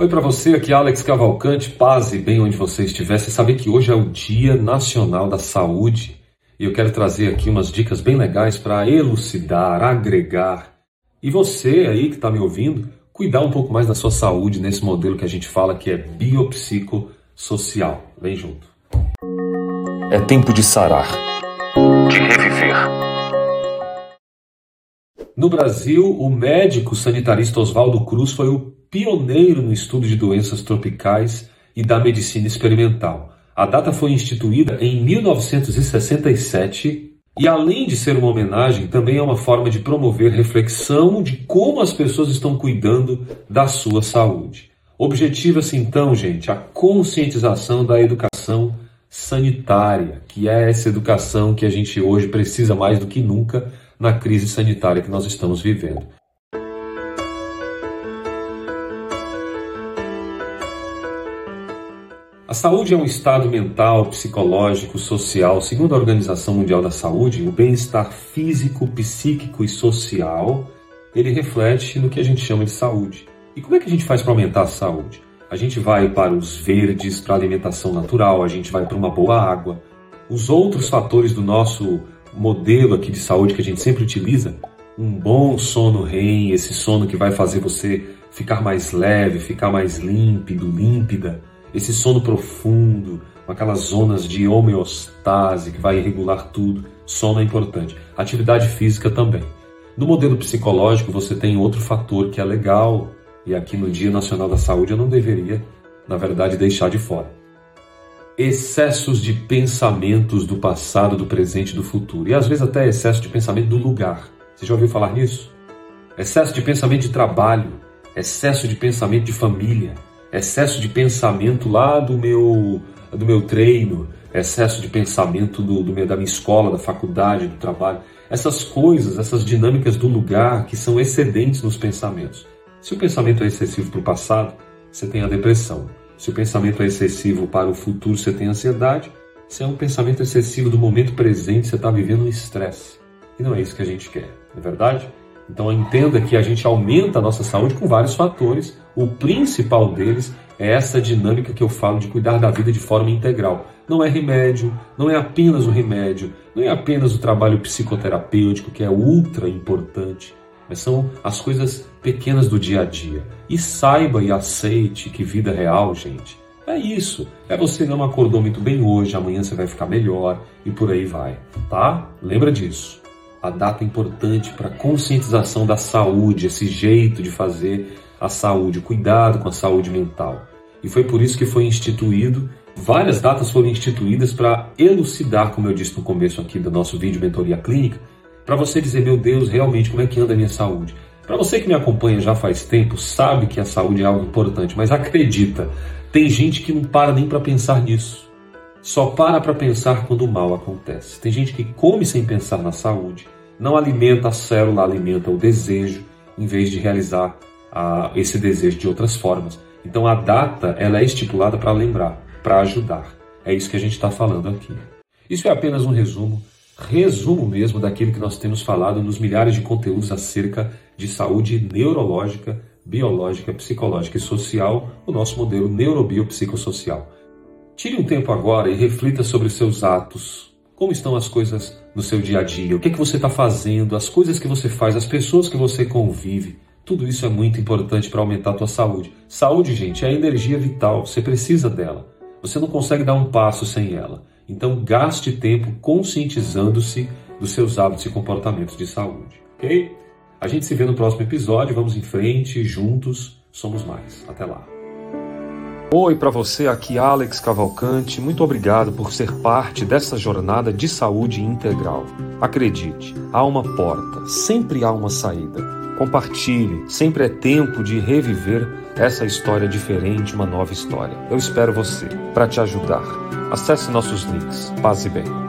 Oi para você, aqui é Alex Cavalcante, paz e bem onde você estiver. Você sabe que hoje é o Dia Nacional da Saúde e eu quero trazer aqui umas dicas bem legais para elucidar, agregar e você aí que está me ouvindo, cuidar um pouco mais da sua saúde nesse modelo que a gente fala que é biopsicossocial. Vem junto. É tempo de sarar, de reviver. No Brasil, o médico sanitarista Oswaldo Cruz foi o pioneiro no estudo de doenças tropicais e da medicina experimental. A data foi instituída em 1967 e, além de ser uma homenagem, também é uma forma de promover reflexão de como as pessoas estão cuidando da sua saúde. Objetiva-se então, gente, a conscientização da educação sanitária, que é essa educação que a gente hoje precisa mais do que nunca na crise sanitária que nós estamos vivendo. A saúde é um estado mental, psicológico, social. Segundo a Organização Mundial da Saúde, o bem-estar físico, psíquico e social, ele reflete no que a gente chama de saúde. E como é que a gente faz para aumentar a saúde? A gente vai para os verdes, para a alimentação natural, a gente vai para uma boa água. Os outros fatores do nosso modelo aqui de saúde que a gente sempre utiliza, um bom sono REM, esse sono que vai fazer você ficar mais leve, ficar mais límpido, límpida esse sono profundo, com aquelas zonas de homeostase que vai regular tudo. Sono é importante. Atividade física também. No modelo psicológico, você tem outro fator que é legal, e aqui no Dia Nacional da Saúde eu não deveria, na verdade, deixar de fora. Excessos de pensamentos do passado, do presente e do futuro. E às vezes até excesso de pensamento do lugar. Você já ouviu falar nisso? Excesso de pensamento de trabalho, excesso de pensamento de família, excesso de pensamento lá do meu, do meu treino, excesso de pensamento do, do meu, da minha escola, da faculdade, do trabalho. Essas coisas, essas dinâmicas do lugar que são excedentes nos pensamentos. Se o pensamento é excessivo para o passado, você tem a depressão. Se o pensamento é excessivo para o futuro, você tem ansiedade. Se é um pensamento excessivo do momento presente, você está vivendo um estresse. E não é isso que a gente quer, não é verdade? Então entenda que a gente aumenta a nossa saúde com vários fatores. O principal deles é essa dinâmica que eu falo de cuidar da vida de forma integral. Não é remédio, não é apenas o remédio, não é apenas o trabalho psicoterapêutico, que é ultra importante, mas são as coisas pequenas do dia a dia. E saiba e aceite que vida real, gente, é isso. É você não acordou muito bem hoje, amanhã você vai ficar melhor e por aí vai, tá? Lembra disso a data importante para conscientização da saúde, esse jeito de fazer a saúde, cuidado com a saúde mental. E foi por isso que foi instituído, várias datas foram instituídas para elucidar, como eu disse no começo aqui do nosso vídeo Mentoria Clínica, para você dizer, meu Deus, realmente como é que anda a minha saúde? Para você que me acompanha já faz tempo, sabe que a saúde é algo importante, mas acredita, tem gente que não para nem para pensar nisso só para para pensar quando o mal acontece. Tem gente que come sem pensar na saúde, não alimenta a célula, alimenta o desejo, em vez de realizar a, esse desejo de outras formas. Então a data ela é estipulada para lembrar, para ajudar. É isso que a gente está falando aqui. Isso é apenas um resumo, resumo mesmo daquilo que nós temos falado nos milhares de conteúdos acerca de saúde neurológica, biológica, psicológica e social, o nosso modelo neurobiopsicossocial. Tire um tempo agora e reflita sobre seus atos. Como estão as coisas no seu dia a dia? O que, é que você está fazendo? As coisas que você faz, as pessoas que você convive. Tudo isso é muito importante para aumentar a tua saúde. Saúde, gente, é a energia vital. Você precisa dela. Você não consegue dar um passo sem ela. Então, gaste tempo conscientizando-se dos seus hábitos e comportamentos de saúde. Ok? A gente se vê no próximo episódio. Vamos em frente, juntos. Somos mais. Até lá. Oi para você, aqui Alex Cavalcante. Muito obrigado por ser parte dessa jornada de saúde integral. Acredite, há uma porta, sempre há uma saída. Compartilhe, sempre é tempo de reviver essa história diferente, uma nova história. Eu espero você para te ajudar. Acesse nossos links. Paz e bem.